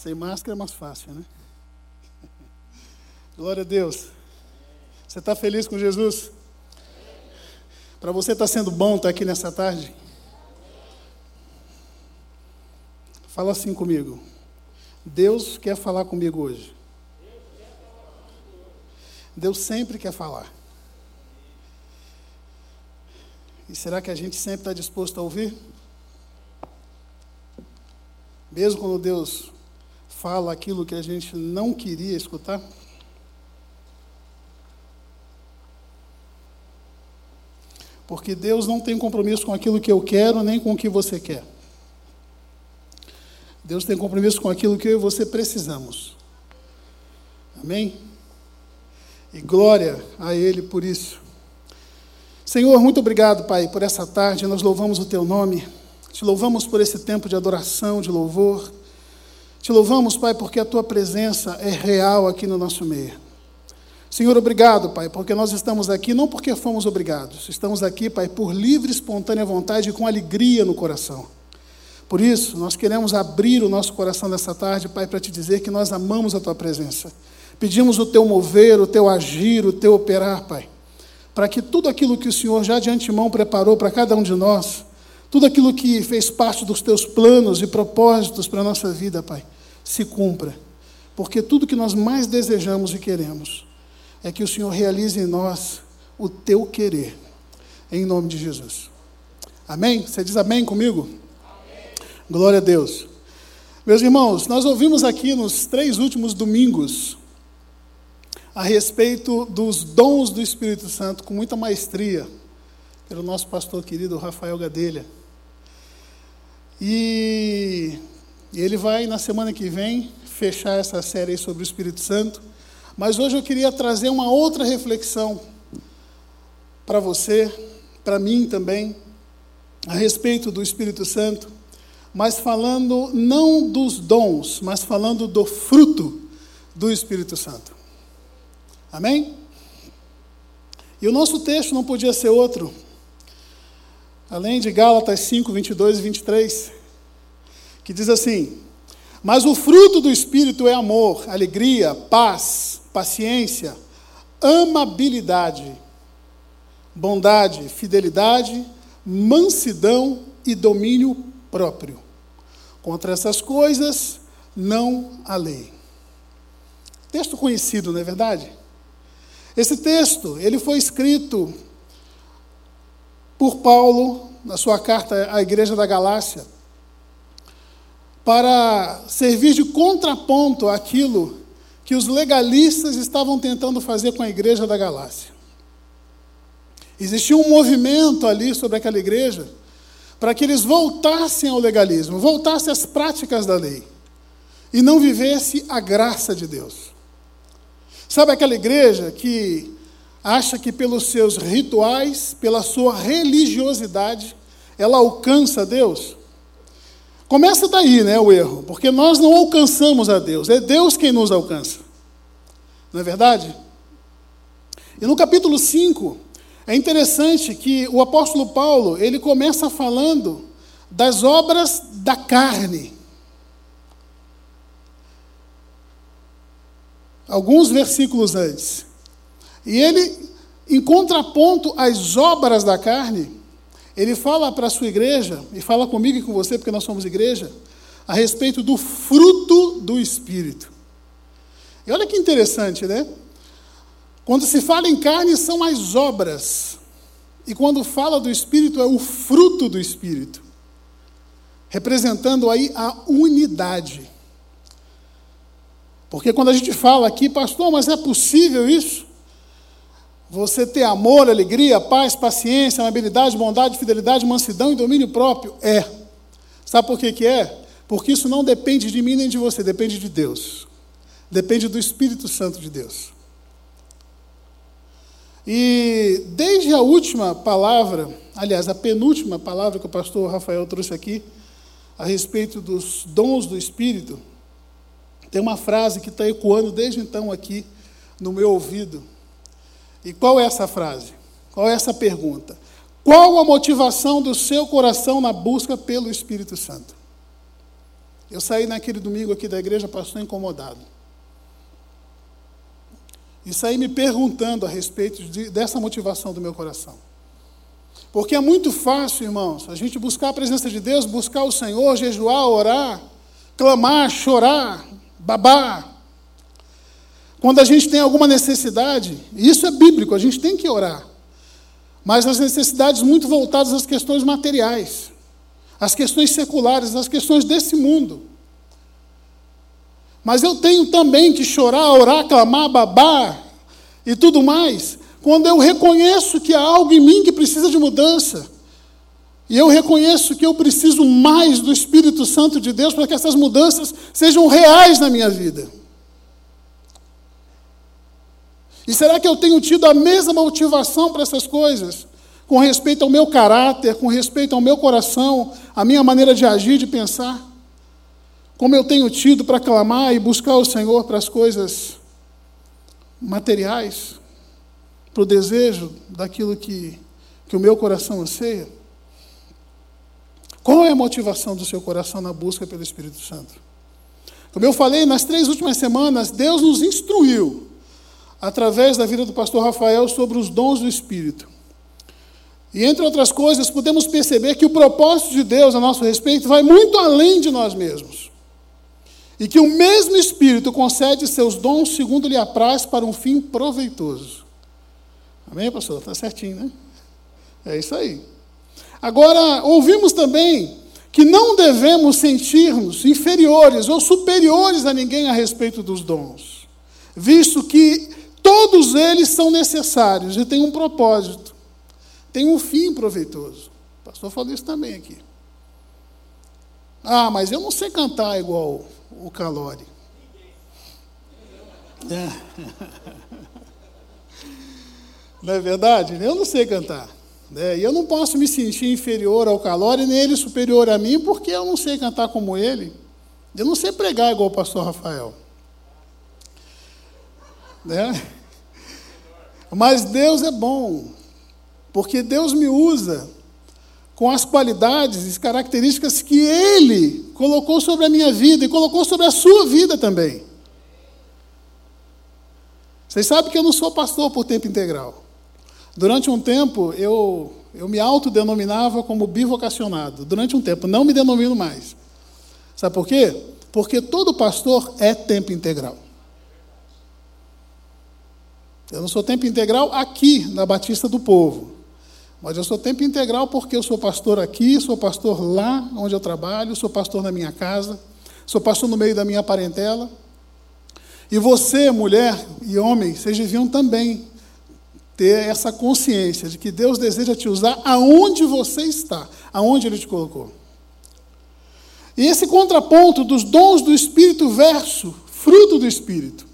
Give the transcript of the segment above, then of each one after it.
Sem máscara é mais fácil, né? Glória a Deus. Você está feliz com Jesus? Para você está sendo bom estar aqui nessa tarde? Fala assim comigo. Deus quer falar comigo hoje. Deus sempre quer falar. E será que a gente sempre está disposto a ouvir? Mesmo quando Deus fala aquilo que a gente não queria escutar? Porque Deus não tem compromisso com aquilo que eu quero, nem com o que você quer. Deus tem compromisso com aquilo que eu e você precisamos. Amém? E glória a Ele por isso. Senhor, muito obrigado, Pai, por essa tarde. Nós louvamos o Teu nome. Te louvamos por esse tempo de adoração, de louvor. Te louvamos, Pai, porque a Tua presença é real aqui no nosso meio. Senhor, obrigado, Pai, porque nós estamos aqui não porque fomos obrigados, estamos aqui, Pai, por livre, espontânea vontade e com alegria no coração. Por isso, nós queremos abrir o nosso coração nessa tarde, Pai, para te dizer que nós amamos a Tua presença. Pedimos o Teu mover, o Teu agir, o Teu operar, Pai, para que tudo aquilo que o Senhor já de antemão preparou para cada um de nós, tudo aquilo que fez parte dos Teus planos e propósitos para a nossa vida, Pai, se cumpra. Porque tudo que nós mais desejamos e queremos é que o Senhor realize em nós o teu querer, em nome de Jesus. Amém? Você diz amém comigo? Amém. Glória a Deus. Meus irmãos, nós ouvimos aqui nos três últimos domingos a respeito dos dons do Espírito Santo com muita maestria, pelo nosso pastor querido Rafael Gadelha. E ele vai, na semana que vem, fechar essa série sobre o Espírito Santo. Mas hoje eu queria trazer uma outra reflexão para você, para mim também, a respeito do Espírito Santo, mas falando não dos dons, mas falando do fruto do Espírito Santo. Amém? E o nosso texto não podia ser outro, além de Gálatas 5, 22 e 23, que diz assim: Mas o fruto do Espírito é amor, alegria, paz, paciência, amabilidade, bondade, fidelidade, mansidão e domínio próprio. Contra essas coisas não há lei. Texto conhecido, não é verdade? Esse texto, ele foi escrito por Paulo na sua carta à igreja da Galácia para servir de contraponto àquilo que os legalistas estavam tentando fazer com a igreja da Galácia. Existia um movimento ali sobre aquela igreja para que eles voltassem ao legalismo, voltassem às práticas da lei e não vivesse a graça de Deus. Sabe aquela igreja que acha que pelos seus rituais, pela sua religiosidade, ela alcança Deus? Começa daí, né, o erro, porque nós não alcançamos a Deus, é Deus quem nos alcança. Não é verdade? E no capítulo 5, é interessante que o apóstolo Paulo, ele começa falando das obras da carne. Alguns versículos antes. E ele, em contraponto às obras da carne, ele fala para a sua igreja, e fala comigo e com você, porque nós somos igreja, a respeito do fruto do Espírito. E olha que interessante, né? Quando se fala em carne, são as obras. E quando fala do Espírito, é o fruto do Espírito. Representando aí a unidade. Porque quando a gente fala aqui, pastor, mas é possível isso? Você ter amor, alegria, paz, paciência, amabilidade, bondade, fidelidade, mansidão e domínio próprio? É. Sabe por que, que é? Porque isso não depende de mim nem de você, depende de Deus. Depende do Espírito Santo de Deus. E desde a última palavra, aliás, a penúltima palavra que o pastor Rafael trouxe aqui, a respeito dos dons do Espírito, tem uma frase que está ecoando desde então aqui no meu ouvido e qual é essa frase? Qual é essa pergunta? Qual a motivação do seu coração na busca pelo Espírito Santo? Eu saí naquele domingo aqui da igreja, pastor, incomodado. E saí me perguntando a respeito de, dessa motivação do meu coração. Porque é muito fácil, irmãos, a gente buscar a presença de Deus, buscar o Senhor, jejuar, orar, clamar, chorar, babar. Quando a gente tem alguma necessidade, isso é bíblico, a gente tem que orar. Mas as necessidades muito voltadas às questões materiais as questões seculares, as questões desse mundo. Mas eu tenho também que chorar, orar, clamar, babar e tudo mais, quando eu reconheço que há algo em mim que precisa de mudança. E eu reconheço que eu preciso mais do Espírito Santo de Deus para que essas mudanças sejam reais na minha vida. E será que eu tenho tido a mesma motivação para essas coisas? com respeito ao meu caráter, com respeito ao meu coração, a minha maneira de agir, de pensar. Como eu tenho tido para clamar e buscar o Senhor para as coisas materiais, para o desejo daquilo que, que o meu coração anseia. Qual é a motivação do seu coração na busca pelo Espírito Santo? Como eu falei, nas três últimas semanas, Deus nos instruiu, através da vida do pastor Rafael, sobre os dons do Espírito. E entre outras coisas, podemos perceber que o propósito de Deus a nosso respeito vai muito além de nós mesmos. E que o mesmo Espírito concede seus dons segundo lhe apraz para um fim proveitoso. Amém, pastor? Está certinho, né? É isso aí. Agora, ouvimos também que não devemos sentir-nos inferiores ou superiores a ninguém a respeito dos dons, visto que todos eles são necessários e têm um propósito tem um fim proveitoso. O pastor falou isso também aqui. Ah, mas eu não sei cantar igual o Calori. É. Não é verdade? Eu não sei cantar. Né? E eu não posso me sentir inferior ao Calori, nem ele superior a mim, porque eu não sei cantar como ele. Eu não sei pregar igual o pastor Rafael. Né? Mas Deus é bom. Porque Deus me usa com as qualidades e características que Ele colocou sobre a minha vida e colocou sobre a sua vida também. Vocês sabem que eu não sou pastor por tempo integral. Durante um tempo, eu, eu me autodenominava como bivocacionado. Durante um tempo, não me denomino mais. Sabe por quê? Porque todo pastor é tempo integral. Eu não sou tempo integral aqui na Batista do Povo. Mas eu sou tempo integral porque eu sou pastor aqui, sou pastor lá onde eu trabalho, sou pastor na minha casa, sou pastor no meio da minha parentela. E você, mulher e homem, vocês deviam também ter essa consciência de que Deus deseja te usar aonde você está, aonde Ele te colocou. E esse contraponto dos dons do Espírito verso fruto do Espírito.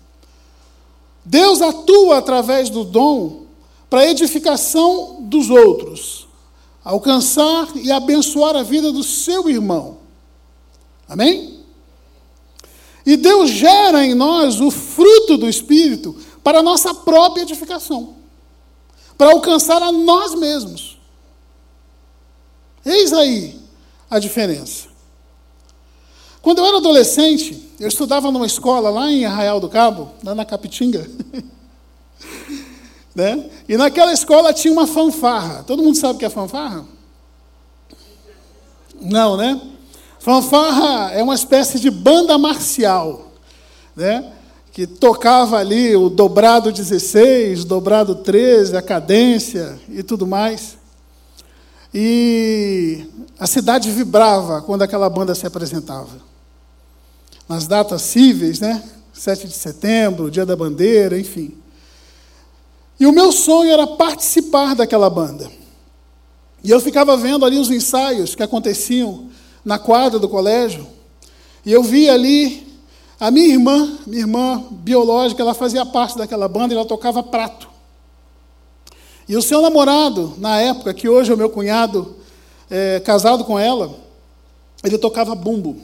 Deus atua através do dom para edificação dos outros, alcançar e abençoar a vida do seu irmão. Amém? E Deus gera em nós o fruto do Espírito para a nossa própria edificação, para alcançar a nós mesmos. Eis aí a diferença. Quando eu era adolescente, eu estudava numa escola lá em Arraial do Cabo, lá na Capitinga. Né? E naquela escola tinha uma fanfarra. Todo mundo sabe o que é fanfarra? Não, né? Fanfarra é uma espécie de banda marcial, né? que tocava ali o dobrado 16, dobrado 13, a cadência e tudo mais. E a cidade vibrava quando aquela banda se apresentava. Nas datas cíveis, né? 7 de setembro, Dia da Bandeira, enfim. E o meu sonho era participar daquela banda. E eu ficava vendo ali os ensaios que aconteciam na quadra do colégio. E eu via ali a minha irmã, minha irmã biológica, ela fazia parte daquela banda e ela tocava prato. E o seu namorado, na época, que hoje é o meu cunhado, é, casado com ela, ele tocava bumbo.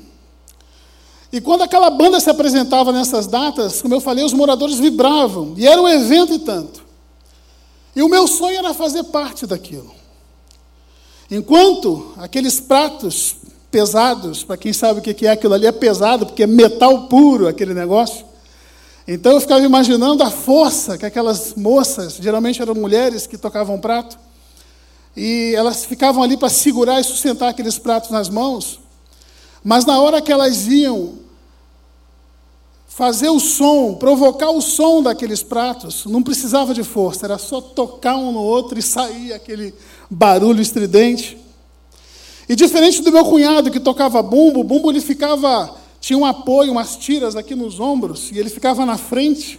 E quando aquela banda se apresentava nessas datas, como eu falei, os moradores vibravam. E era um evento e tanto. E o meu sonho era fazer parte daquilo. Enquanto aqueles pratos pesados, para quem sabe o que é aquilo ali, é pesado, porque é metal puro aquele negócio. Então eu ficava imaginando a força que aquelas moças, geralmente eram mulheres que tocavam prato, e elas ficavam ali para segurar e sustentar aqueles pratos nas mãos, mas na hora que elas iam fazer o som, provocar o som daqueles pratos, não precisava de força, era só tocar um no outro e sair aquele barulho estridente. E diferente do meu cunhado que tocava bumbo, o bumbo ele ficava, tinha um apoio, umas tiras aqui nos ombros, e ele ficava na frente.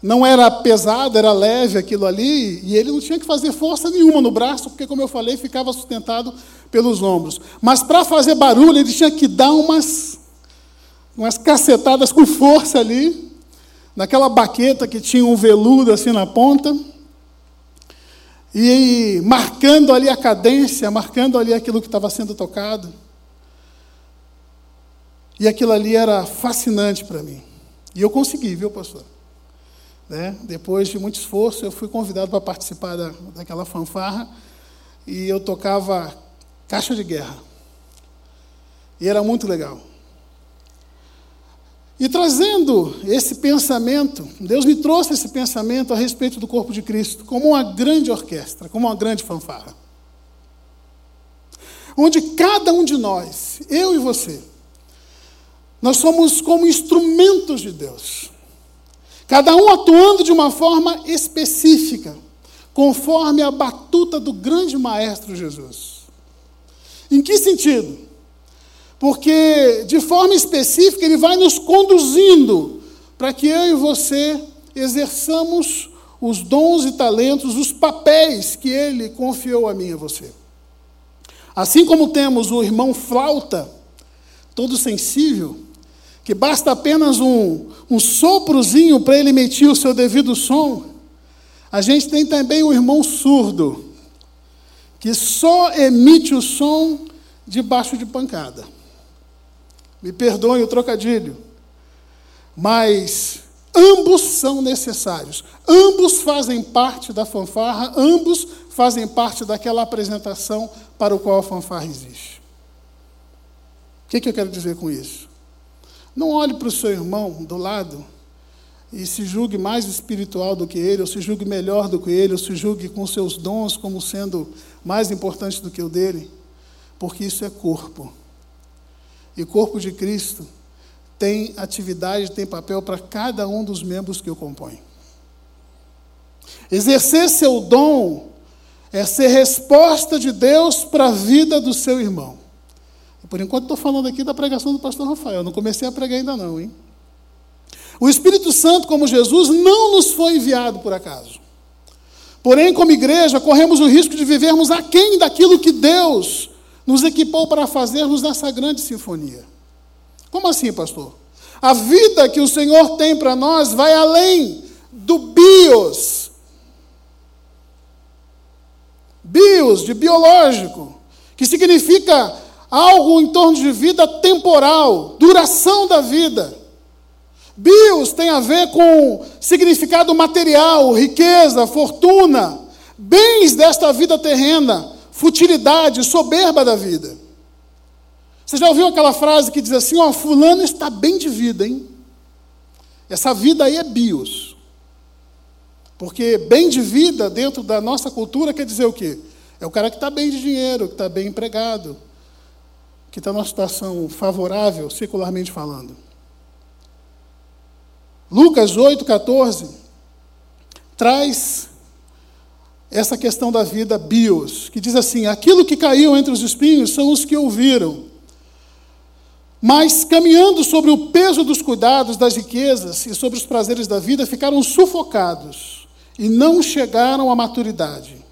Não era pesado, era leve aquilo ali, e ele não tinha que fazer força nenhuma no braço, porque, como eu falei, ficava sustentado pelos ombros. Mas para fazer barulho, ele tinha que dar umas umas cacetadas com força ali, naquela baqueta que tinha um veludo assim na ponta, e marcando ali a cadência, marcando ali aquilo que estava sendo tocado. E aquilo ali era fascinante para mim. E eu consegui, viu, pastor? Né? Depois de muito esforço, eu fui convidado para participar da, daquela fanfarra e eu tocava caixa de guerra. E era muito legal. E trazendo esse pensamento, Deus me trouxe esse pensamento a respeito do corpo de Cristo, como uma grande orquestra, como uma grande fanfarra. Onde cada um de nós, eu e você, nós somos como instrumentos de Deus. Cada um atuando de uma forma específica, conforme a batuta do grande Maestro Jesus. Em que sentido? porque de forma específica ele vai nos conduzindo para que eu e você exerçamos os dons e talentos, os papéis que ele confiou a mim e a você. Assim como temos o irmão flauta, todo sensível, que basta apenas um, um soprozinho para ele emitir o seu devido som, a gente tem também o irmão surdo, que só emite o som debaixo de pancada. Me perdoem o trocadilho. Mas ambos são necessários. Ambos fazem parte da fanfarra, ambos fazem parte daquela apresentação para o qual a fanfarra existe. O que, que eu quero dizer com isso? Não olhe para o seu irmão do lado e se julgue mais espiritual do que ele, ou se julgue melhor do que ele, ou se julgue com seus dons como sendo mais importante do que o dele, porque isso é corpo. E corpo de Cristo tem atividade, tem papel para cada um dos membros que o compõem. Exercer seu dom é ser resposta de Deus para a vida do seu irmão. Por enquanto estou falando aqui da pregação do pastor Rafael, não comecei a pregar ainda não, hein? O Espírito Santo, como Jesus, não nos foi enviado por acaso. Porém, como igreja, corremos o risco de vivermos aquém daquilo que Deus nos equipou para fazermos essa grande sinfonia. Como assim, pastor? A vida que o Senhor tem para nós vai além do bios. Bios, de biológico, que significa algo em torno de vida temporal, duração da vida. Bios tem a ver com significado material, riqueza, fortuna, bens desta vida terrena futilidade, soberba da vida. Você já ouviu aquela frase que diz assim: ó, fulano está bem de vida, hein? Essa vida aí é bios. Porque bem de vida, dentro da nossa cultura, quer dizer o quê? É o cara que está bem de dinheiro, que está bem empregado, que está numa situação favorável, secularmente falando. Lucas 8, 14 traz essa questão da vida bios, que diz assim: aquilo que caiu entre os espinhos são os que ouviram. Mas, caminhando sobre o peso dos cuidados, das riquezas e sobre os prazeres da vida, ficaram sufocados e não chegaram à maturidade.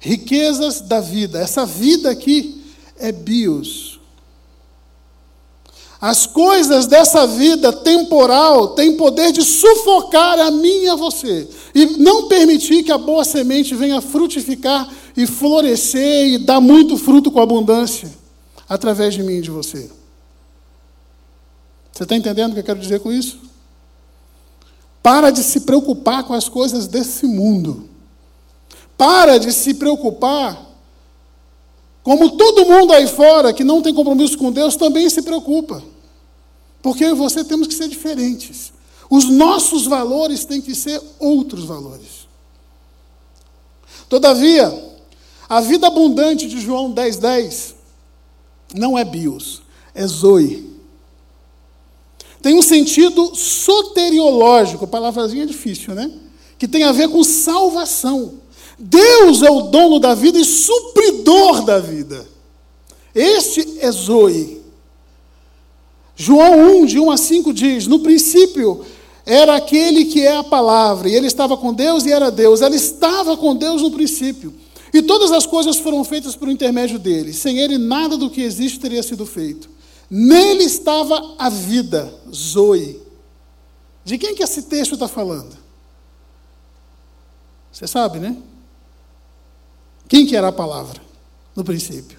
Riquezas da vida, essa vida aqui é bios. As coisas dessa vida temporal têm poder de sufocar a mim e a você, e não permitir que a boa semente venha frutificar e florescer e dar muito fruto com abundância através de mim e de você. Você está entendendo o que eu quero dizer com isso? Para de se preocupar com as coisas desse mundo. Para de se preocupar como todo mundo aí fora que não tem compromisso com Deus também se preocupa. Porque eu e você temos que ser diferentes. Os nossos valores têm que ser outros valores. Todavia, a vida abundante de João 10,10 10 não é bios, é zoe. Tem um sentido soteriológico, palavrazinha difícil, né? Que tem a ver com salvação. Deus é o dono da vida e supridor da vida. Este é Zoe. João 1, de 1 a 5 diz: No princípio era aquele que é a palavra, e ele estava com Deus e era Deus. Ela estava com Deus no princípio. E todas as coisas foram feitas por intermédio dele. Sem ele, nada do que existe teria sido feito. Nele estava a vida, Zoe. De quem que esse texto está falando? Você sabe, né? Quem que era a palavra no princípio?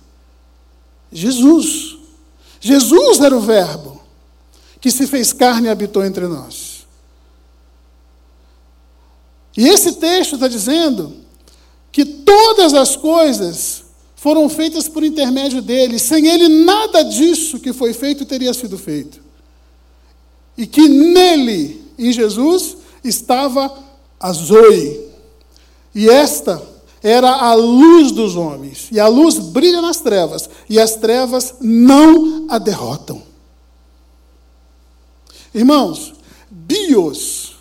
Jesus. Jesus era o Verbo que se fez carne e habitou entre nós. E esse texto está dizendo que todas as coisas foram feitas por intermédio dele. Sem ele, nada disso que foi feito teria sido feito. E que nele, em Jesus, estava a Zoe. E esta era a luz dos homens. E a luz brilha nas trevas, e as trevas não a derrotam. Irmãos, Bios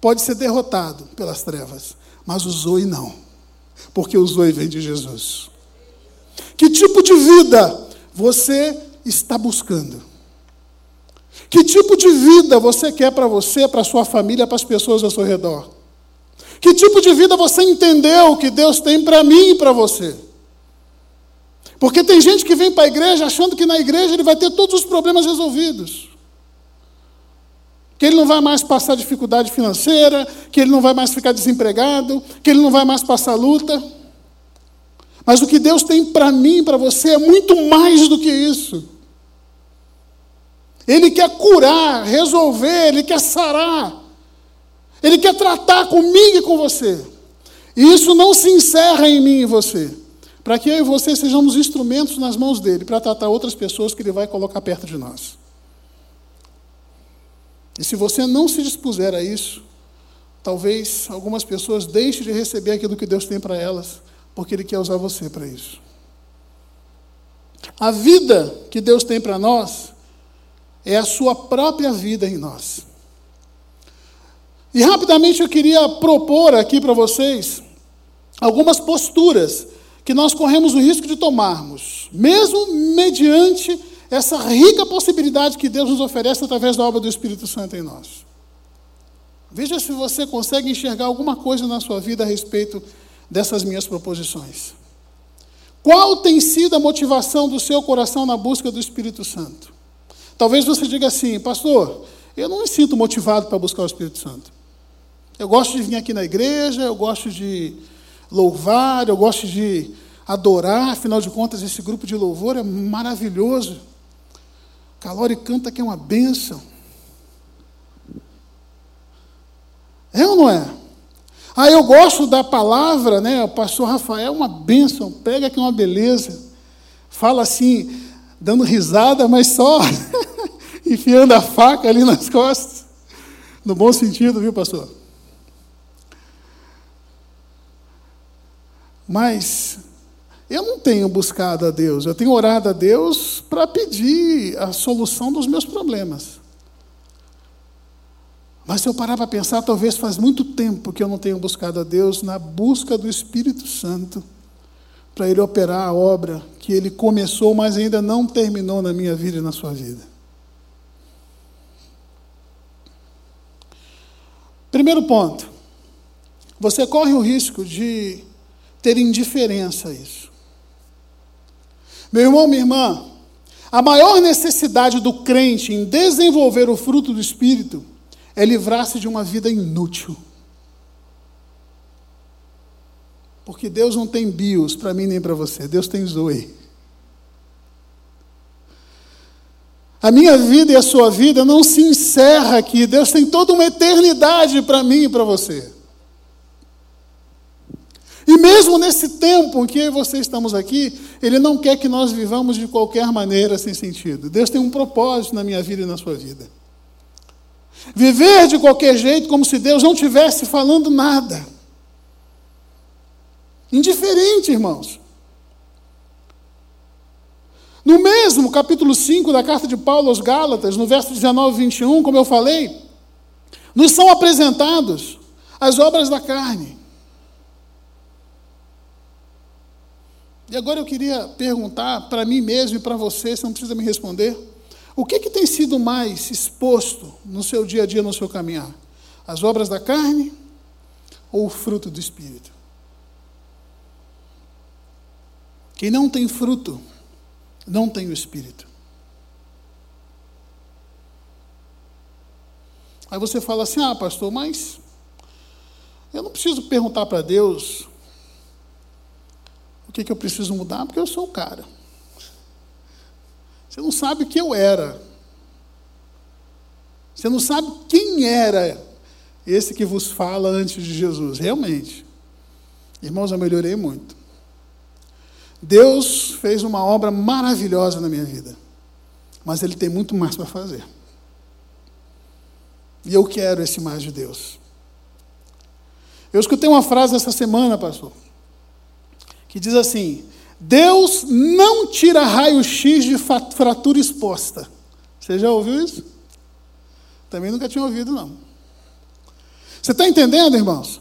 pode ser derrotado pelas trevas, mas o Zoe não, porque o Zoe vem de Jesus. Que tipo de vida você está buscando? Que tipo de vida você quer para você, para sua família, para as pessoas ao seu redor? Que tipo de vida você entendeu que Deus tem para mim e para você? Porque tem gente que vem para a igreja achando que na igreja ele vai ter todos os problemas resolvidos. Que ele não vai mais passar dificuldade financeira, que ele não vai mais ficar desempregado, que ele não vai mais passar luta. Mas o que Deus tem para mim e para você é muito mais do que isso. Ele quer curar, resolver, ele quer sarar. Ele quer tratar comigo e com você. E isso não se encerra em mim e você. Para que eu e você sejamos instrumentos nas mãos dele para tratar outras pessoas que ele vai colocar perto de nós. E se você não se dispuser a isso, talvez algumas pessoas deixem de receber aquilo que Deus tem para elas porque Ele quer usar você para isso. A vida que Deus tem para nós é a sua própria vida em nós. E rapidamente eu queria propor aqui para vocês algumas posturas que nós corremos o risco de tomarmos, mesmo mediante essa rica possibilidade que Deus nos oferece através da obra do Espírito Santo em nós. Veja se você consegue enxergar alguma coisa na sua vida a respeito dessas minhas proposições. Qual tem sido a motivação do seu coração na busca do Espírito Santo? Talvez você diga assim, pastor, eu não me sinto motivado para buscar o Espírito Santo. Eu gosto de vir aqui na igreja, eu gosto de louvar, eu gosto de adorar, afinal de contas, esse grupo de louvor é maravilhoso. Calore canta que é uma bênção. É ou não é? Ah, eu gosto da palavra, né? O pastor Rafael é uma bênção, pega aqui uma beleza. Fala assim, dando risada, mas só enfiando a faca ali nas costas. No bom sentido, viu, pastor? Mas eu não tenho buscado a Deus, eu tenho orado a Deus para pedir a solução dos meus problemas. Mas se eu parar para pensar, talvez faz muito tempo que eu não tenho buscado a Deus na busca do Espírito Santo para Ele operar a obra que Ele começou, mas ainda não terminou na minha vida e na sua vida. Primeiro ponto. Você corre o risco de ter indiferença a isso. Meu irmão, minha irmã, a maior necessidade do crente em desenvolver o fruto do Espírito é livrar-se de uma vida inútil. Porque Deus não tem bios para mim nem para você, Deus tem Zoe. A minha vida e a sua vida não se encerra aqui, Deus tem toda uma eternidade para mim e para você. E mesmo nesse tempo em que eu e você estamos aqui, Ele não quer que nós vivamos de qualquer maneira sem sentido. Deus tem um propósito na minha vida e na sua vida. Viver de qualquer jeito, como se Deus não estivesse falando nada. Indiferente, irmãos. No mesmo capítulo 5 da carta de Paulo aos Gálatas, no verso 19 e 21, como eu falei, nos são apresentados as obras da carne. E agora eu queria perguntar para mim mesmo e para você, você não precisa me responder. O que, que tem sido mais exposto no seu dia a dia, no seu caminhar? As obras da carne ou o fruto do Espírito? Quem não tem fruto, não tem o Espírito. Aí você fala assim: ah, pastor, mas eu não preciso perguntar para Deus o que, que eu preciso mudar, porque eu sou o cara. Você não sabe o que eu era. Você não sabe quem era esse que vos fala antes de Jesus. Realmente. Irmãos, eu melhorei muito. Deus fez uma obra maravilhosa na minha vida. Mas Ele tem muito mais para fazer. E eu quero esse mais de Deus. Eu escutei uma frase essa semana, pastor, que diz assim: Deus não tira raio-x de fratura exposta. Você já ouviu isso? Também nunca tinha ouvido, não. Você está entendendo, irmãos?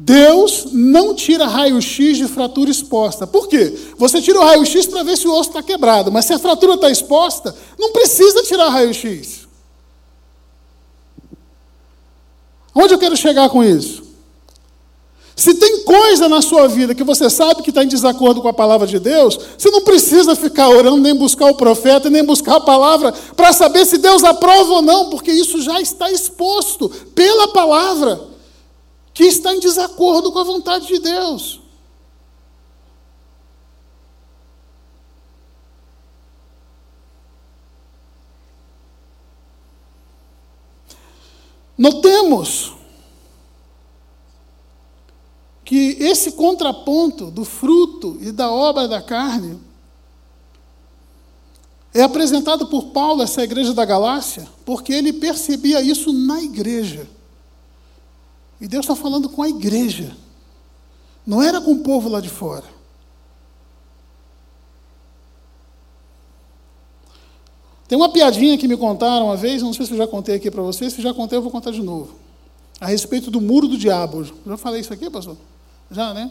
Deus não tira raio-x de fratura exposta. Por quê? Você tira o raio-x para ver se o osso está quebrado, mas se a fratura está exposta, não precisa tirar raio-x. Onde eu quero chegar com isso? Se tem coisa na sua vida que você sabe que está em desacordo com a palavra de Deus, você não precisa ficar orando, nem buscar o profeta, nem buscar a palavra para saber se Deus aprova ou não, porque isso já está exposto pela palavra que está em desacordo com a vontade de Deus. Notemos que esse contraponto do fruto e da obra da carne é apresentado por Paulo, essa igreja da Galácia, porque ele percebia isso na igreja. E Deus está falando com a igreja. Não era com o povo lá de fora. Tem uma piadinha que me contaram uma vez, não sei se eu já contei aqui para vocês, se já contei, eu vou contar de novo. A respeito do muro do diabo. Já falei isso aqui, pastor? Já, né?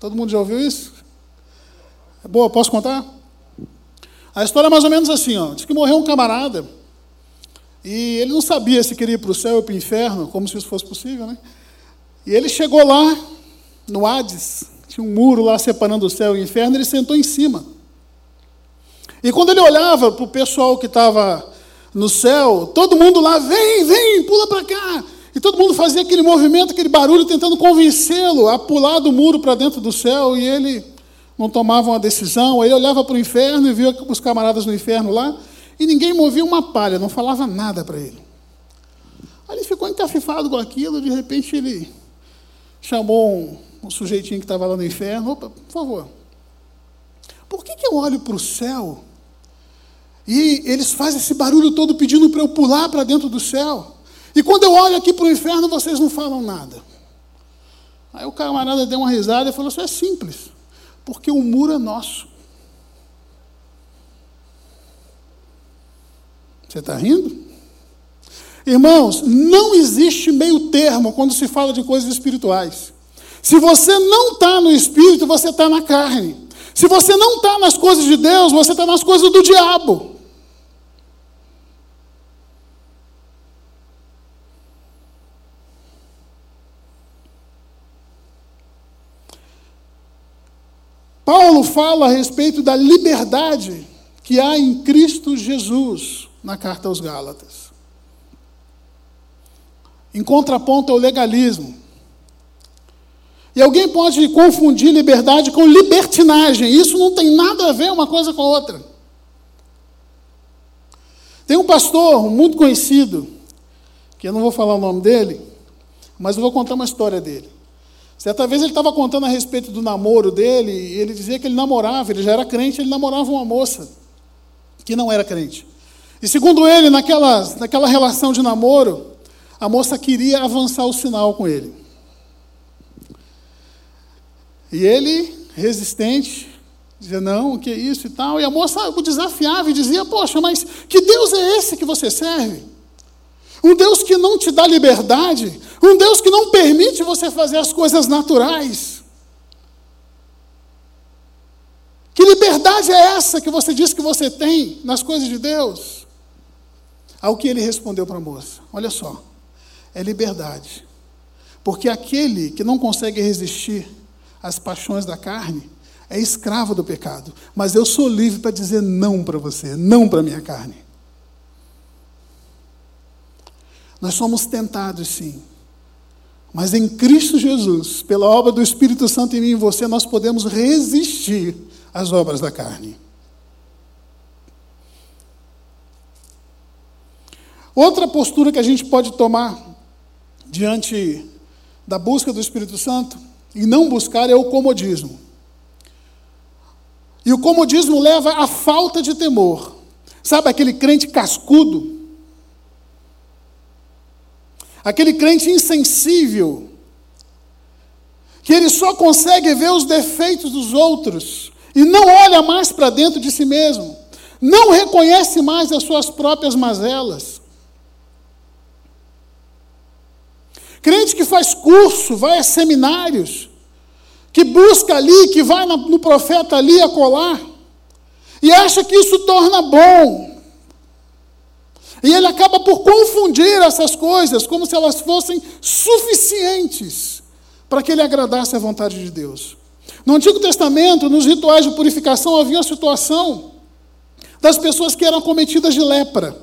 Todo mundo já ouviu isso? É boa, posso contar? A história é mais ou menos assim, ó. Diz que morreu um camarada e ele não sabia se queria ir para o céu ou para o inferno, como se isso fosse possível, né? E ele chegou lá, no Hades, tinha um muro lá separando o céu e o inferno, ele sentou em cima. E quando ele olhava para o pessoal que estava no céu, todo mundo lá, vem, vem, pula para cá. E todo mundo fazia aquele movimento, aquele barulho, tentando convencê-lo a pular do muro para dentro do céu, e ele não tomava uma decisão. Aí ele olhava para o inferno e via os camaradas no inferno lá, e ninguém movia uma palha, não falava nada para ele. Aí ele ficou encafifado com aquilo, de repente ele chamou um, um sujeitinho que estava lá no inferno, opa, por favor, por que, que eu olho para o céu e eles fazem esse barulho todo pedindo para eu pular para dentro do céu? E quando eu olho aqui para o inferno, vocês não falam nada. Aí o camarada deu uma risada e falou: Isso é simples, porque o muro é nosso. Você está rindo? Irmãos, não existe meio termo quando se fala de coisas espirituais. Se você não está no espírito, você está na carne. Se você não está nas coisas de Deus, você está nas coisas do diabo. Paulo fala a respeito da liberdade que há em Cristo Jesus na carta aos Gálatas. Em contraponto ao legalismo. E alguém pode confundir liberdade com libertinagem. Isso não tem nada a ver uma coisa com a outra. Tem um pastor muito conhecido, que eu não vou falar o nome dele, Mas eu vou contar uma história dele. Certa vez ele estava contando a respeito do namoro dele, e ele dizia que ele namorava, ele já era crente, ele namorava uma moça que não era crente. E segundo ele, naquela, naquela relação de namoro, a moça queria avançar o sinal com ele. E ele, resistente, dizia, não, o que é isso e tal. E a moça o desafiava e dizia, poxa, mas que Deus é esse que você serve? Um Deus que não te dá liberdade, um Deus que não permite você fazer as coisas naturais. Que liberdade é essa que você diz que você tem nas coisas de Deus? Ao que ele respondeu para a moça: Olha só, é liberdade. Porque aquele que não consegue resistir às paixões da carne é escravo do pecado. Mas eu sou livre para dizer não para você, não para a minha carne. Nós somos tentados, sim. Mas em Cristo Jesus, pela obra do Espírito Santo em mim e em você, nós podemos resistir às obras da carne. Outra postura que a gente pode tomar diante da busca do Espírito Santo e não buscar é o comodismo. E o comodismo leva à falta de temor. Sabe aquele crente cascudo aquele crente insensível, que ele só consegue ver os defeitos dos outros e não olha mais para dentro de si mesmo, não reconhece mais as suas próprias mazelas. Crente que faz curso, vai a seminários, que busca ali, que vai no profeta ali a colar, e acha que isso torna bom, e ele acaba por confundir essas coisas como se elas fossem suficientes para que ele agradasse a vontade de Deus. No Antigo Testamento, nos rituais de purificação, havia a situação das pessoas que eram cometidas de lepra.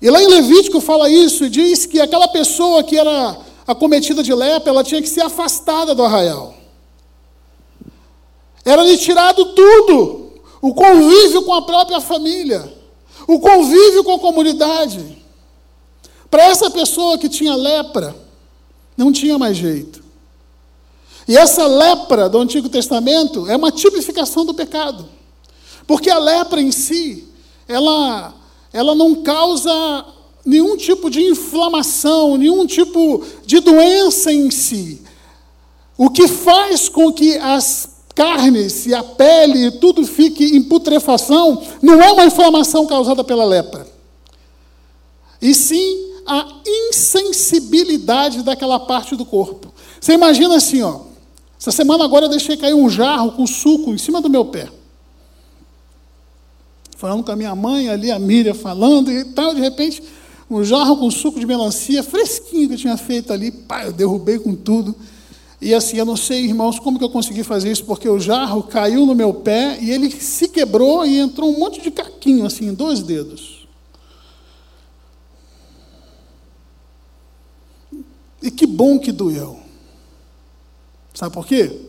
E lá em Levítico fala isso e diz que aquela pessoa que era acometida de lepra, ela tinha que ser afastada do arraial. Era-lhe tirado tudo, o convívio com a própria família o convívio com a comunidade. Para essa pessoa que tinha lepra, não tinha mais jeito. E essa lepra do Antigo Testamento é uma tipificação do pecado. Porque a lepra em si, ela, ela não causa nenhum tipo de inflamação, nenhum tipo de doença em si. O que faz com que as carnes e a pele tudo fique em putrefação, não é uma inflamação causada pela lepra. E sim a insensibilidade daquela parte do corpo. Você imagina assim, ó. Essa semana agora eu deixei cair um jarro com suco em cima do meu pé. Falando com a minha mãe ali, a Miriam falando e tal, de repente, um jarro com suco de melancia fresquinho que eu tinha feito ali, pá, eu derrubei com tudo. E assim, eu não sei, irmãos, como que eu consegui fazer isso, porque o jarro caiu no meu pé e ele se quebrou e entrou um monte de caquinho, assim, em dois dedos. E que bom que doeu. Sabe por quê?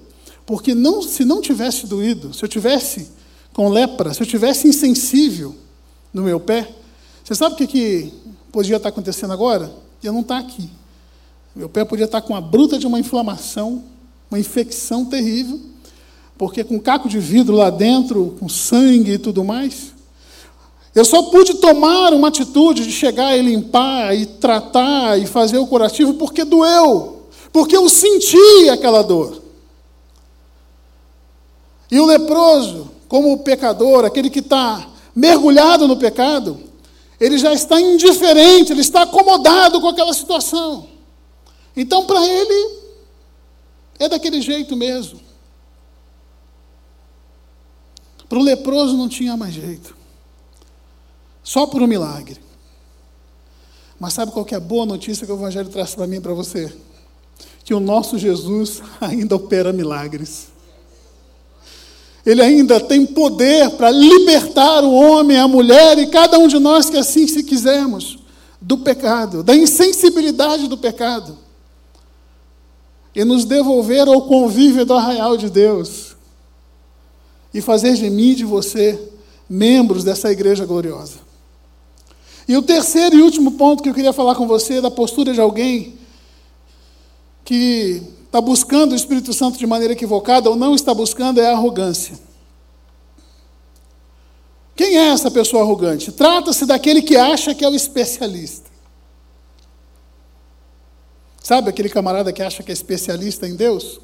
Porque não, se não tivesse doído, se eu tivesse com lepra, se eu tivesse insensível no meu pé, você sabe o que, que podia estar acontecendo agora? Eu não estar aqui. Meu pé podia estar com a bruta de uma inflamação, uma infecção terrível, porque com caco de vidro lá dentro, com sangue e tudo mais. Eu só pude tomar uma atitude de chegar e limpar e tratar e fazer o curativo porque doeu, porque eu senti aquela dor. E o leproso, como o pecador, aquele que está mergulhado no pecado, ele já está indiferente, ele está acomodado com aquela situação. Então, para ele, é daquele jeito mesmo. Para o leproso não tinha mais jeito. Só por um milagre. Mas sabe qual é a boa notícia que o Evangelho traz para mim e para você? Que o nosso Jesus ainda opera milagres. Ele ainda tem poder para libertar o homem, a mulher e cada um de nós que assim se quisermos do pecado, da insensibilidade do pecado e nos devolver ao convívio do arraial de Deus e fazer de mim e de você membros dessa igreja gloriosa. E o terceiro e último ponto que eu queria falar com você é da postura de alguém que está buscando o Espírito Santo de maneira equivocada ou não está buscando é a arrogância. Quem é essa pessoa arrogante? Trata-se daquele que acha que é o especialista. Sabe aquele camarada que acha que é especialista em Deus?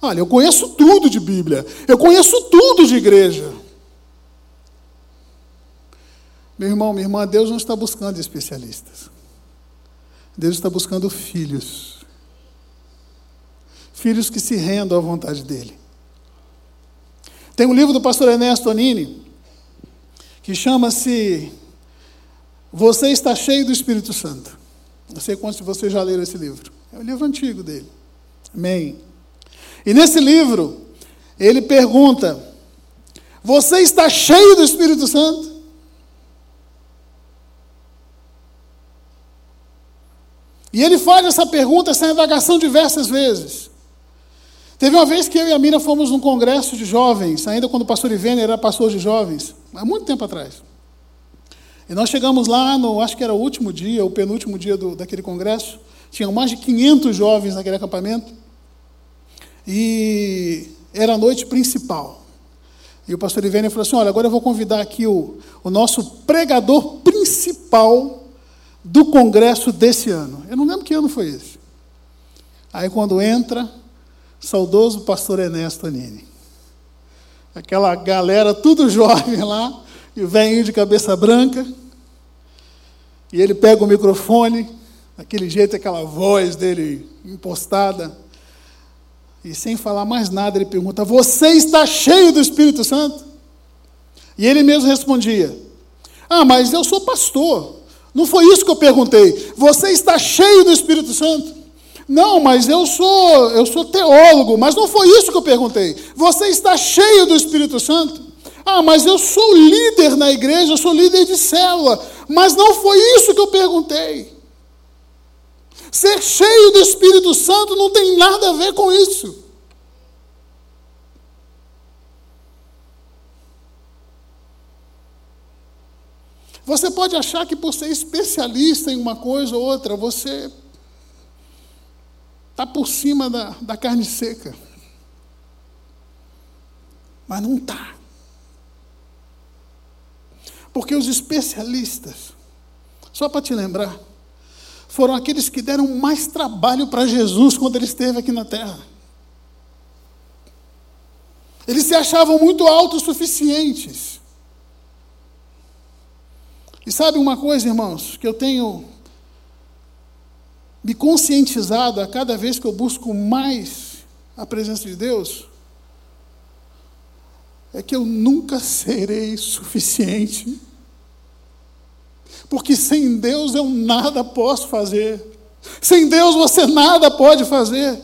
Olha, eu conheço tudo de Bíblia, eu conheço tudo de igreja. Meu irmão, minha irmã, Deus não está buscando especialistas. Deus está buscando filhos. Filhos que se rendam à vontade dEle. Tem um livro do pastor Ernesto Anini que chama-se Você está cheio do Espírito Santo. Não sei quantos de vocês já leram esse livro. É um livro antigo dele. Amém. E nesse livro, ele pergunta: Você está cheio do Espírito Santo? E ele faz essa pergunta, essa indagação diversas vezes. Teve uma vez que eu e a Mira fomos num congresso de jovens, ainda quando o pastor Ivene era pastor de jovens, há muito tempo atrás. E nós chegamos lá, no, acho que era o último dia, o penúltimo dia do, daquele congresso, tinham mais de 500 jovens naquele acampamento, e era a noite principal. E o pastor Ivene falou assim: Olha, agora eu vou convidar aqui o, o nosso pregador principal do congresso desse ano. Eu não lembro que ano foi esse. Aí quando entra, saudoso pastor Ernesto Anini. Aquela galera, tudo jovem lá, e velhinho de cabeça branca. E ele pega o microfone, daquele jeito, aquela voz dele impostada. E sem falar mais nada, ele pergunta: Você está cheio do Espírito Santo? E ele mesmo respondia: Ah, mas eu sou pastor. Não foi isso que eu perguntei. Você está cheio do Espírito Santo? Não, mas eu sou, eu sou teólogo, mas não foi isso que eu perguntei. Você está cheio do Espírito Santo? Ah, mas eu sou líder na igreja, eu sou líder de célula, mas não foi isso que eu perguntei. Ser cheio do Espírito Santo não tem nada a ver com isso. Você pode achar que por ser especialista em uma coisa ou outra, você está por cima da, da carne seca. Mas não está. Porque os especialistas, só para te lembrar, foram aqueles que deram mais trabalho para Jesus quando ele esteve aqui na terra. Eles se achavam muito autossuficientes. E sabe uma coisa, irmãos, que eu tenho me conscientizado a cada vez que eu busco mais a presença de Deus? É que eu nunca serei suficiente. Porque sem Deus eu nada posso fazer. Sem Deus você nada pode fazer.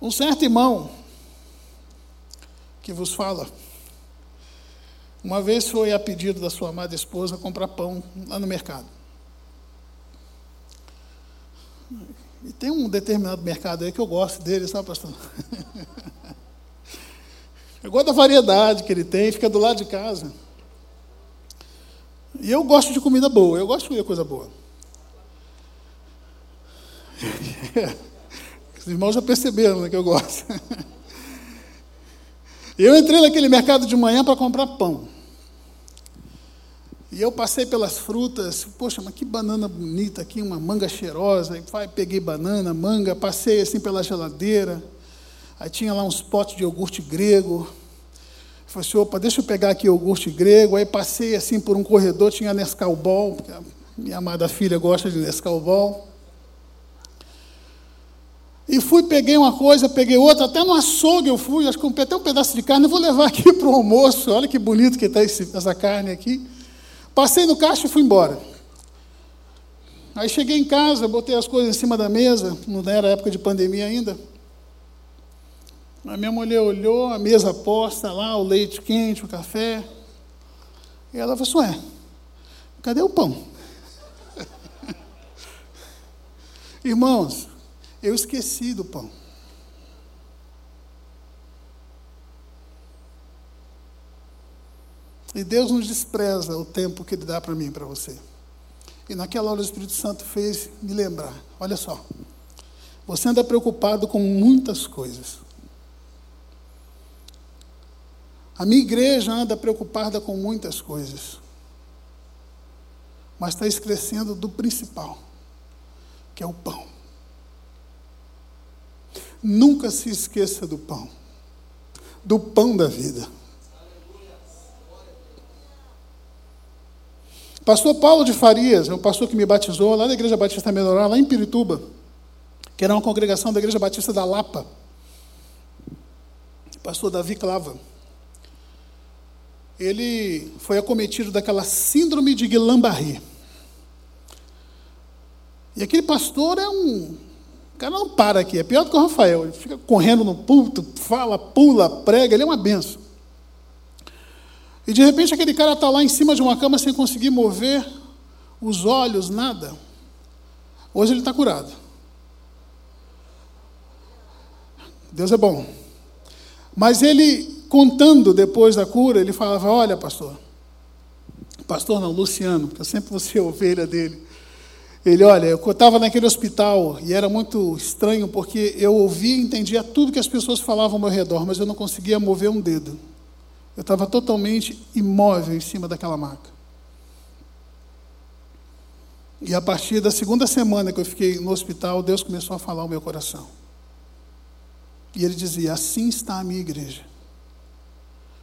Um certo irmão que vos fala, uma vez foi a pedido da sua amada esposa comprar pão lá no mercado. E tem um determinado mercado aí que eu gosto dele, sabe, pastor? Eu gosto da variedade que ele tem, fica do lado de casa. E eu gosto de comida boa, eu gosto de comer coisa boa. Os irmãos já perceberam né, que eu gosto. Eu entrei naquele mercado de manhã para comprar pão. E eu passei pelas frutas, poxa, mas que banana bonita aqui, uma manga cheirosa. Aí peguei banana, manga, passei assim pela geladeira. Aí tinha lá uns potes de iogurte grego. falei assim, opa, deixa eu pegar aqui iogurte grego. Aí passei assim por um corredor, tinha Nescau Ball, minha amada filha gosta de Nescau Ball. E fui, peguei uma coisa, peguei outra, até no açougue eu fui, acho que comprei até um pedaço de carne, vou levar aqui para o almoço, olha que bonito que está essa carne aqui. Passei no caixa e fui embora. Aí cheguei em casa, botei as coisas em cima da mesa, não era época de pandemia ainda. A minha mulher olhou, a mesa posta lá, o leite quente, o café. E ela falou assim, ué, cadê o pão? Irmãos, eu esqueci do pão. E Deus nos despreza o tempo que Ele dá para mim e para você. E naquela hora o Espírito Santo fez me lembrar: olha só, você anda preocupado com muitas coisas. A minha igreja anda preocupada com muitas coisas. Mas está esquecendo do principal, que é o pão. Nunca se esqueça do pão, do pão da vida. Pastor Paulo de Farias, é um pastor que me batizou lá na Igreja Batista Melhorar, lá em Pirituba, que era uma congregação da Igreja Batista da Lapa. Pastor Davi Clava. Ele foi acometido daquela síndrome de Guillain-Barré. E aquele pastor é um. O cara não para aqui, é pior do que o Rafael. Ele fica correndo no púlpito, fala, pula, prega, ele é uma benção. E de repente aquele cara está lá em cima de uma cama sem conseguir mover os olhos, nada. Hoje ele está curado. Deus é bom. Mas ele, contando depois da cura, ele falava: Olha, pastor, pastor não, Luciano, porque eu sempre vou ser ovelha dele. Ele, olha, eu estava naquele hospital e era muito estranho porque eu ouvia e entendia tudo que as pessoas falavam ao meu redor, mas eu não conseguia mover um dedo. Eu estava totalmente imóvel em cima daquela maca. E a partir da segunda semana que eu fiquei no hospital, Deus começou a falar ao meu coração. E ele dizia: Assim está a minha igreja.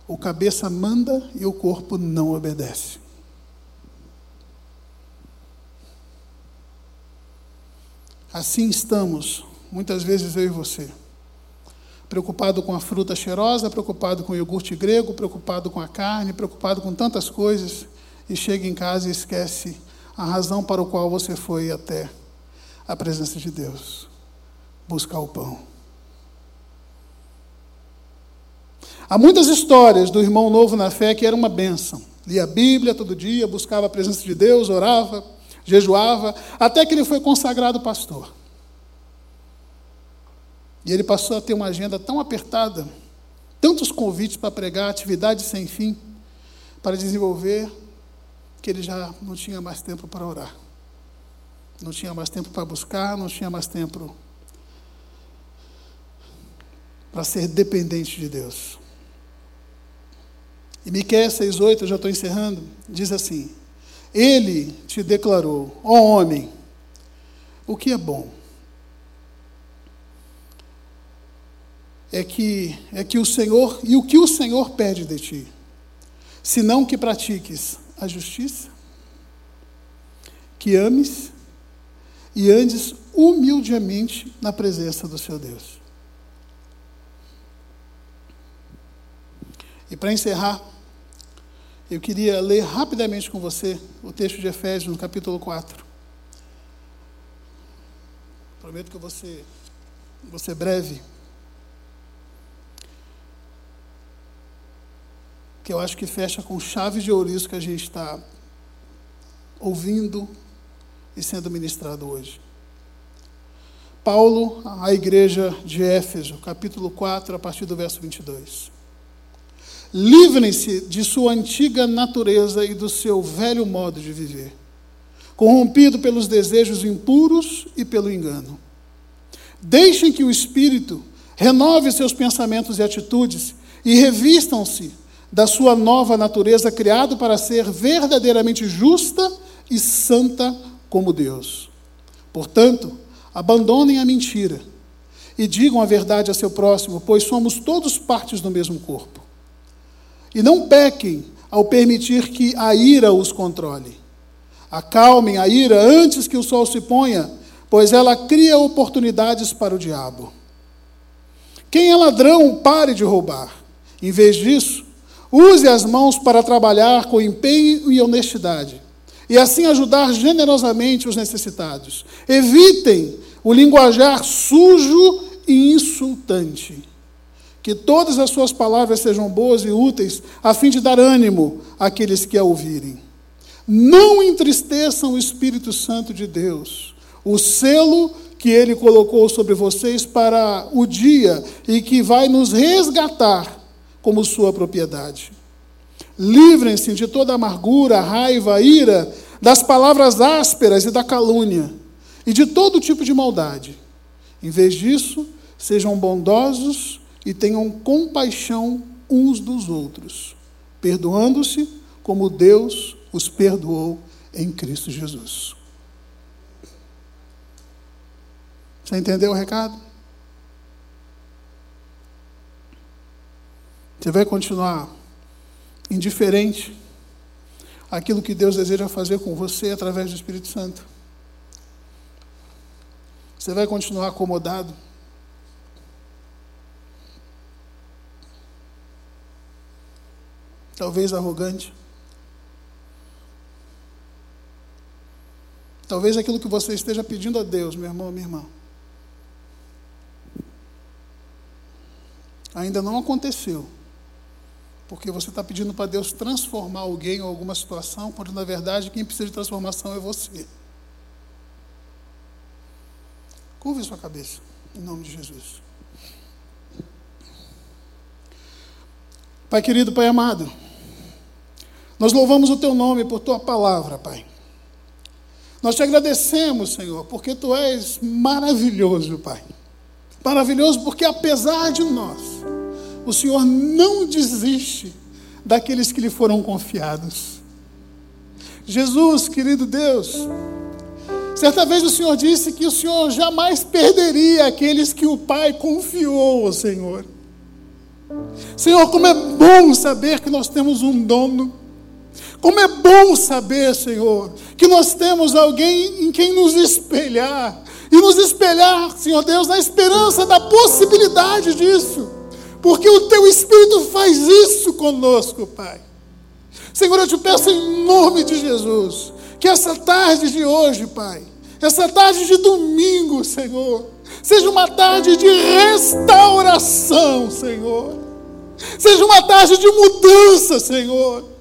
O cabeça manda e o corpo não obedece. Assim estamos, muitas vezes eu e você preocupado com a fruta cheirosa, preocupado com o iogurte grego, preocupado com a carne, preocupado com tantas coisas, e chega em casa e esquece a razão para o qual você foi até a presença de Deus buscar o pão. Há muitas histórias do irmão novo na fé que era uma bênção. Lia a Bíblia todo dia, buscava a presença de Deus, orava, jejuava, até que ele foi consagrado pastor. E ele passou a ter uma agenda tão apertada, tantos convites para pregar, atividades sem fim, para desenvolver, que ele já não tinha mais tempo para orar. Não tinha mais tempo para buscar, não tinha mais tempo para ser dependente de Deus. E Miqueias 6,8, eu já estou encerrando, diz assim: Ele te declarou, ó homem, o que é bom é que, é que o Senhor, e o que o Senhor pede de ti? Senão que pratiques a justiça, que ames e andes humildemente na presença do seu Deus. E para encerrar, eu queria ler rapidamente com você o texto de Efésios, no capítulo 4. Prometo que eu vou ser, vou ser breve. Que eu acho que fecha com chave de ouro isso que a gente está ouvindo e sendo ministrado hoje. Paulo, à igreja de Éfeso, capítulo 4, a partir do verso 22. Livrem-se de sua antiga natureza e do seu velho modo de viver, corrompido pelos desejos impuros e pelo engano. Deixem que o Espírito renove seus pensamentos e atitudes e revistam-se da sua nova natureza, criado para ser verdadeiramente justa e santa como Deus. Portanto, abandonem a mentira e digam a verdade a seu próximo, pois somos todos partes do mesmo corpo. E não pequem ao permitir que a ira os controle. Acalmem a ira antes que o sol se ponha, pois ela cria oportunidades para o diabo. Quem é ladrão, pare de roubar. Em vez disso, Use as mãos para trabalhar com empenho e honestidade, e assim ajudar generosamente os necessitados. Evitem o linguajar sujo e insultante. Que todas as suas palavras sejam boas e úteis, a fim de dar ânimo àqueles que a ouvirem. Não entristeçam o Espírito Santo de Deus, o selo que ele colocou sobre vocês para o dia e que vai nos resgatar como sua propriedade. Livrem-se de toda amargura, raiva, ira, das palavras ásperas e da calúnia, e de todo tipo de maldade. Em vez disso, sejam bondosos e tenham compaixão uns dos outros, perdoando-se como Deus os perdoou em Cristo Jesus. Você entendeu o recado? Você vai continuar indiferente àquilo que Deus deseja fazer com você através do Espírito Santo? Você vai continuar acomodado? Talvez arrogante? Talvez aquilo que você esteja pedindo a Deus, meu irmão, minha irmã, ainda não aconteceu. Porque você está pedindo para Deus transformar alguém ou alguma situação, quando na verdade quem precisa de transformação é você. Curve sua cabeça, em nome de Jesus. Pai querido, Pai amado, nós louvamos o Teu nome por Tua palavra, Pai. Nós te agradecemos, Senhor, porque Tu és maravilhoso, Pai. Maravilhoso porque, apesar de nós, o Senhor não desiste daqueles que lhe foram confiados. Jesus, querido Deus, certa vez o Senhor disse que o Senhor jamais perderia aqueles que o Pai confiou ao Senhor. Senhor, como é bom saber que nós temos um dono. Como é bom saber, Senhor, que nós temos alguém em quem nos espelhar. E nos espelhar, Senhor Deus, na esperança da possibilidade disso porque o teu Espírito faz isso conosco, Pai. Senhor, eu te peço em nome de Jesus, que essa tarde de hoje, Pai, essa tarde de domingo, Senhor, seja uma tarde de restauração, Senhor. Seja uma tarde de mudança, Senhor.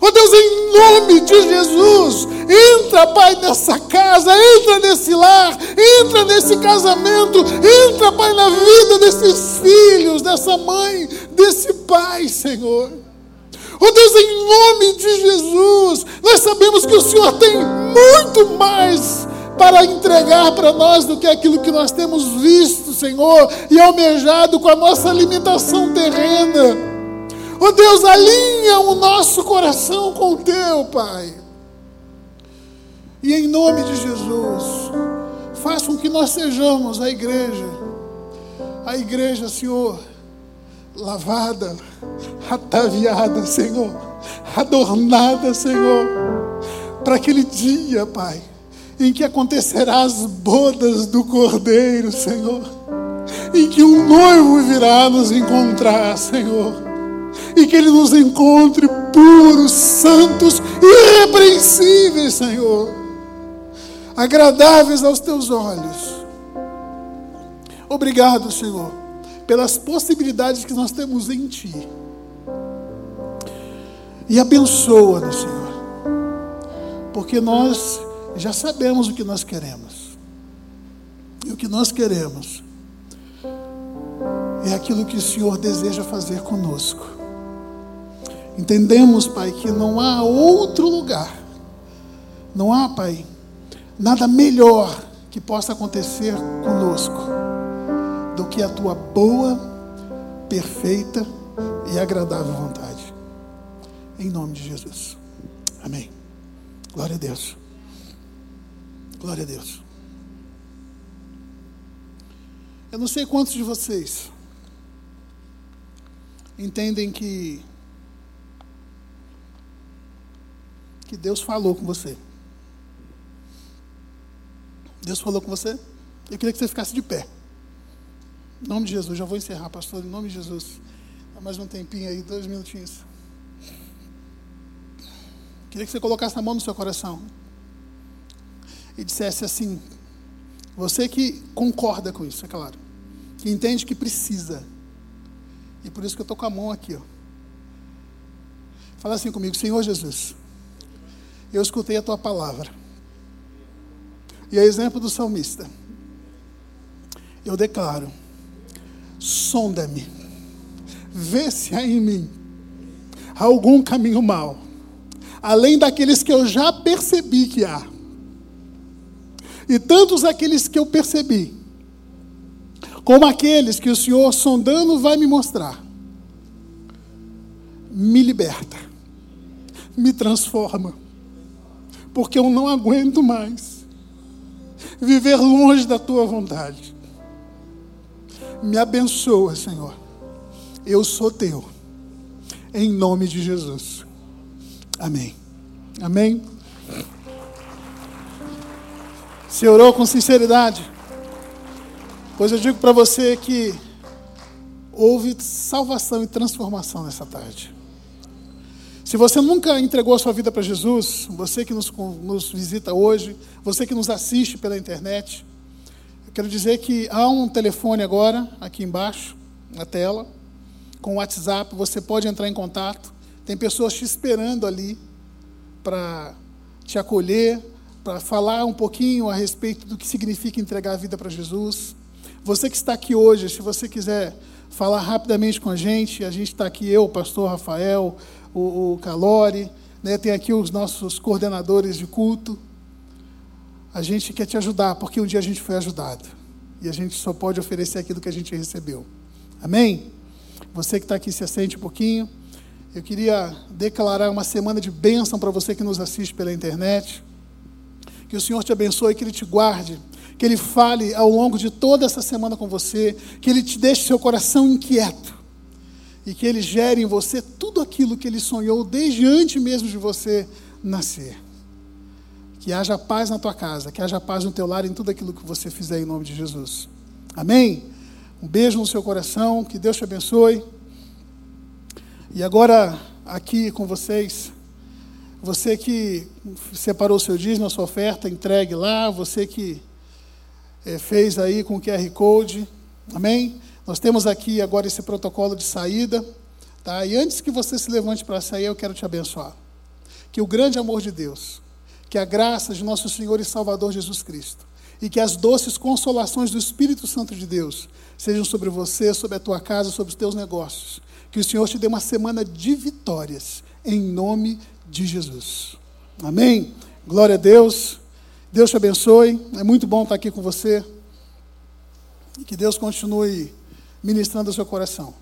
Oh Deus, em nome de Jesus, entra, Pai, nessa casa, entra nesse lar, entra nesse casamento, entra, Pai, na vida desses filhos, dessa mãe, desse pai, Senhor. Oh Deus, em nome de Jesus, nós sabemos que o Senhor tem muito mais para entregar para nós do que aquilo que nós temos visto, Senhor, e almejado com a nossa limitação terrena. Oh Deus, alinha o nosso coração com o teu, Pai. E em nome de Jesus, faça com que nós sejamos a igreja, a igreja, Senhor, lavada, ataviada, Senhor, adornada, Senhor, para aquele dia, Pai, em que acontecerá as bodas do Cordeiro, Senhor, em que um noivo virá nos encontrar, Senhor e que Ele nos encontre puros, santos, irrepreensíveis, Senhor, agradáveis aos Teus olhos. Obrigado, Senhor, pelas possibilidades que nós temos em Ti. E abençoa-nos, Senhor, porque nós já sabemos o que nós queremos. E o que nós queremos é aquilo que o Senhor deseja fazer conosco. Entendemos, Pai, que não há outro lugar, não há, Pai, nada melhor que possa acontecer conosco do que a tua boa, perfeita e agradável vontade. Em nome de Jesus. Amém. Glória a Deus. Glória a Deus. Eu não sei quantos de vocês entendem que que Deus falou com você. Deus falou com você? Eu queria que você ficasse de pé. Em nome de Jesus, já vou encerrar, pastor, em nome de Jesus. Dá mais um tempinho aí, dois minutinhos. Queria que você colocasse a mão no seu coração e dissesse assim: você que concorda com isso, é claro, que entende que precisa, e por isso que eu estou com a mão aqui, ó. Fala assim comigo, Senhor Jesus, eu escutei a tua palavra. E a exemplo do salmista, eu declaro: sonda-me, vê se há em mim algum caminho mau, além daqueles que eu já percebi que há, e tantos aqueles que eu percebi, como aqueles que o Senhor sondando vai me mostrar, me liberta, me transforma, porque eu não aguento mais viver longe da tua vontade. Me abençoa, Senhor. Eu sou teu. Em nome de Jesus. Amém. Amém. Se orou com sinceridade, pois eu digo para você que houve salvação e transformação nessa tarde. Se você nunca entregou a sua vida para Jesus, você que nos, nos, visita hoje, você que nos assiste pela internet, eu quero dizer que há um telefone agora, aqui embaixo, na tela, com o WhatsApp, você pode entrar em contato. Tem pessoas te esperando ali para te acolher, para falar um pouquinho a respeito do que significa entregar a vida para Jesus. Você que está aqui hoje, se você quiser falar rapidamente com a gente, a gente está aqui, eu, pastor Rafael, o, o né, tem aqui os nossos coordenadores de culto. A gente quer te ajudar, porque um dia a gente foi ajudado. E a gente só pode oferecer aquilo que a gente recebeu. Amém? Você que está aqui, se assente um pouquinho. Eu queria declarar uma semana de bênção para você que nos assiste pela internet. Que o Senhor te abençoe, que Ele te guarde, que Ele fale ao longo de toda essa semana com você, que Ele te deixe seu coração inquieto e que Ele gere em você tudo aquilo que Ele sonhou desde antes mesmo de você nascer. Que haja paz na tua casa, que haja paz no teu lar em tudo aquilo que você fizer em nome de Jesus. Amém? Um beijo no seu coração, que Deus te abençoe. E agora, aqui com vocês, você que separou o seu dízimo, a sua oferta, entregue lá. Você que é, fez aí com o QR Code. Amém? Nós temos aqui agora esse protocolo de saída. Tá? E antes que você se levante para sair, eu quero te abençoar. Que o grande amor de Deus, que a graça de nosso Senhor e Salvador Jesus Cristo, e que as doces consolações do Espírito Santo de Deus sejam sobre você, sobre a tua casa, sobre os teus negócios. Que o Senhor te dê uma semana de vitórias, em nome de Jesus. Amém? Glória a Deus. Deus te abençoe. É muito bom estar aqui com você. E que Deus continue ministrando o seu coração.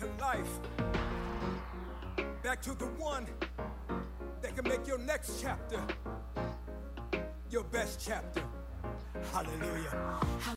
To life. Back to the one that can make your next chapter your best chapter. Hallelujah.